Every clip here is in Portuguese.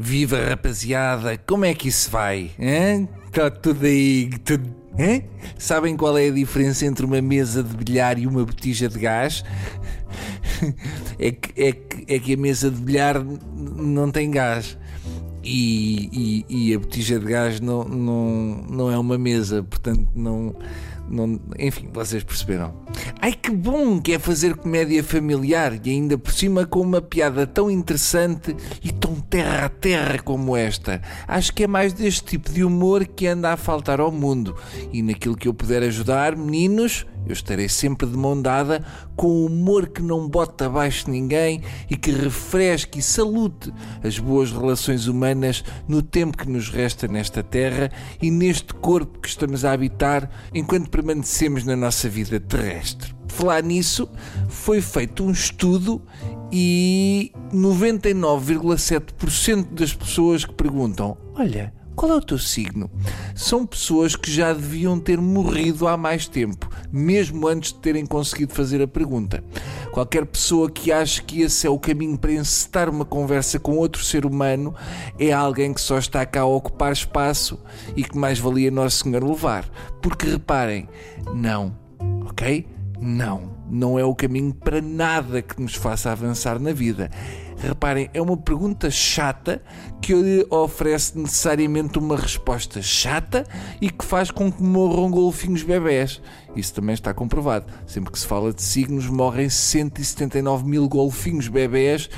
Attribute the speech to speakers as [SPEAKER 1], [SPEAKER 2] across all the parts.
[SPEAKER 1] Viva rapaziada, como é que isso vai? Está tudo aí, tudo. Sabem qual é a diferença entre uma mesa de bilhar e uma botija de gás? É que, é que, é que a mesa de bilhar não tem gás. E, e, e, a botija de gás não, não, não é uma mesa, portanto não, não. Enfim, vocês perceberam. Ai que bom que é fazer comédia familiar e ainda por cima com uma piada tão interessante e tão terra a terra como esta. Acho que é mais deste tipo de humor que anda a faltar ao mundo. E naquilo que eu puder ajudar, meninos, eu estarei sempre de mão dada com humor que não bota abaixo ninguém e que refresque e salute as boas relações humanas no tempo que nos resta nesta terra e neste corpo que estamos a habitar enquanto permanecemos na nossa vida terrestre. Falar nisso, foi feito um estudo e 99,7% das pessoas que perguntam: Olha, qual é o teu signo? São pessoas que já deviam ter morrido há mais tempo, mesmo antes de terem conseguido fazer a pergunta. Qualquer pessoa que ache que esse é o caminho para encetar uma conversa com outro ser humano é alguém que só está cá a ocupar espaço e que mais valia Nosso Senhor levar. Porque reparem, não, ok? Não, não é o caminho para nada que nos faça avançar na vida. Reparem, é uma pergunta chata que lhe oferece necessariamente uma resposta chata e que faz com que morram golfinhos bebés. Isso também está comprovado. Sempre que se fala de signos, morrem 179 mil golfinhos bebés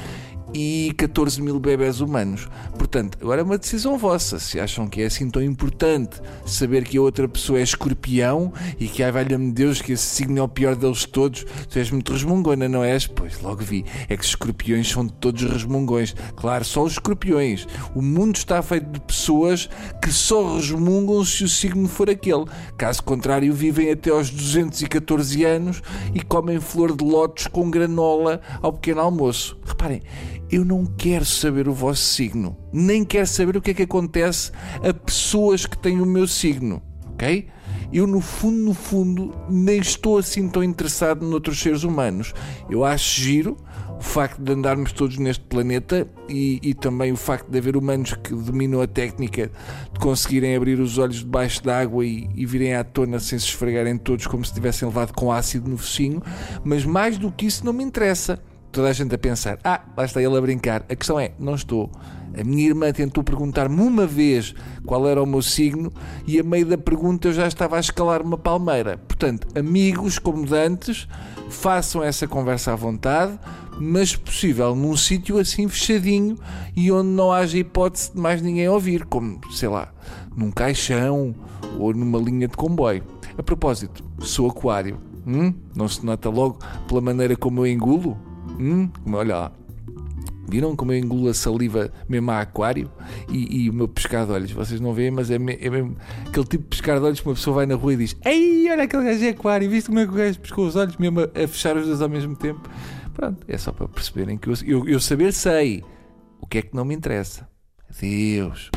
[SPEAKER 1] e 14 mil bebés humanos. Portanto, agora é uma decisão vossa. Se acham que é assim tão importante saber que a outra pessoa é escorpião e que, ai, valha-me Deus, que esse signo é o pior deles todos, tu és muito resmungona, não és? Pois, logo vi. É que os escorpiões são todos resmungões. Claro, só os escorpiões. O mundo está feito de pessoas que só resmungam se o signo for aquele. Caso contrário, vivem até aos 214 anos e comem flor de lótus com granola ao pequeno almoço. Reparem, eu não quero saber o vosso signo, nem quero saber o que é que acontece a pessoas que têm o meu signo, ok? Eu, no fundo, no fundo, nem estou assim tão interessado noutros seres humanos. Eu acho giro o facto de andarmos todos neste planeta e, e, também o facto de haver humanos que dominam a técnica de conseguirem abrir os olhos debaixo d'água e, e virem à tona sem se esfregarem todos como se tivessem levado com ácido no focinho, mas mais do que isso não me interessa toda a gente a pensar: ah, lá está ele a brincar. A questão é: não estou. A minha irmã tentou perguntar-me uma vez qual era o meu signo e a meio da pergunta eu já estava a escalar uma palmeira. Portanto, amigos como dantes, façam essa conversa à vontade, mas possível num sítio assim fechadinho e onde não haja hipótese de mais ninguém ouvir, como, sei lá, num caixão ou numa linha de comboio. A propósito, sou aquário. Hum? Não se nota logo pela maneira como eu engulo? Hum, olha lá. Viram como eu engulo a saliva mesmo a aquário? E, e o meu pescar de olhos, vocês não veem, mas é, me, é mesmo aquele tipo de pescar de olhos que uma pessoa vai na rua e diz: Ei, olha aquele gajo é aquário, viste como é que o gajo pescou os olhos mesmo a, a, fechar os dois ao mesmo tempo? Pronto, é só para perceberem que eu, eu, eu saber sei o que é que não me interessa. Adeus.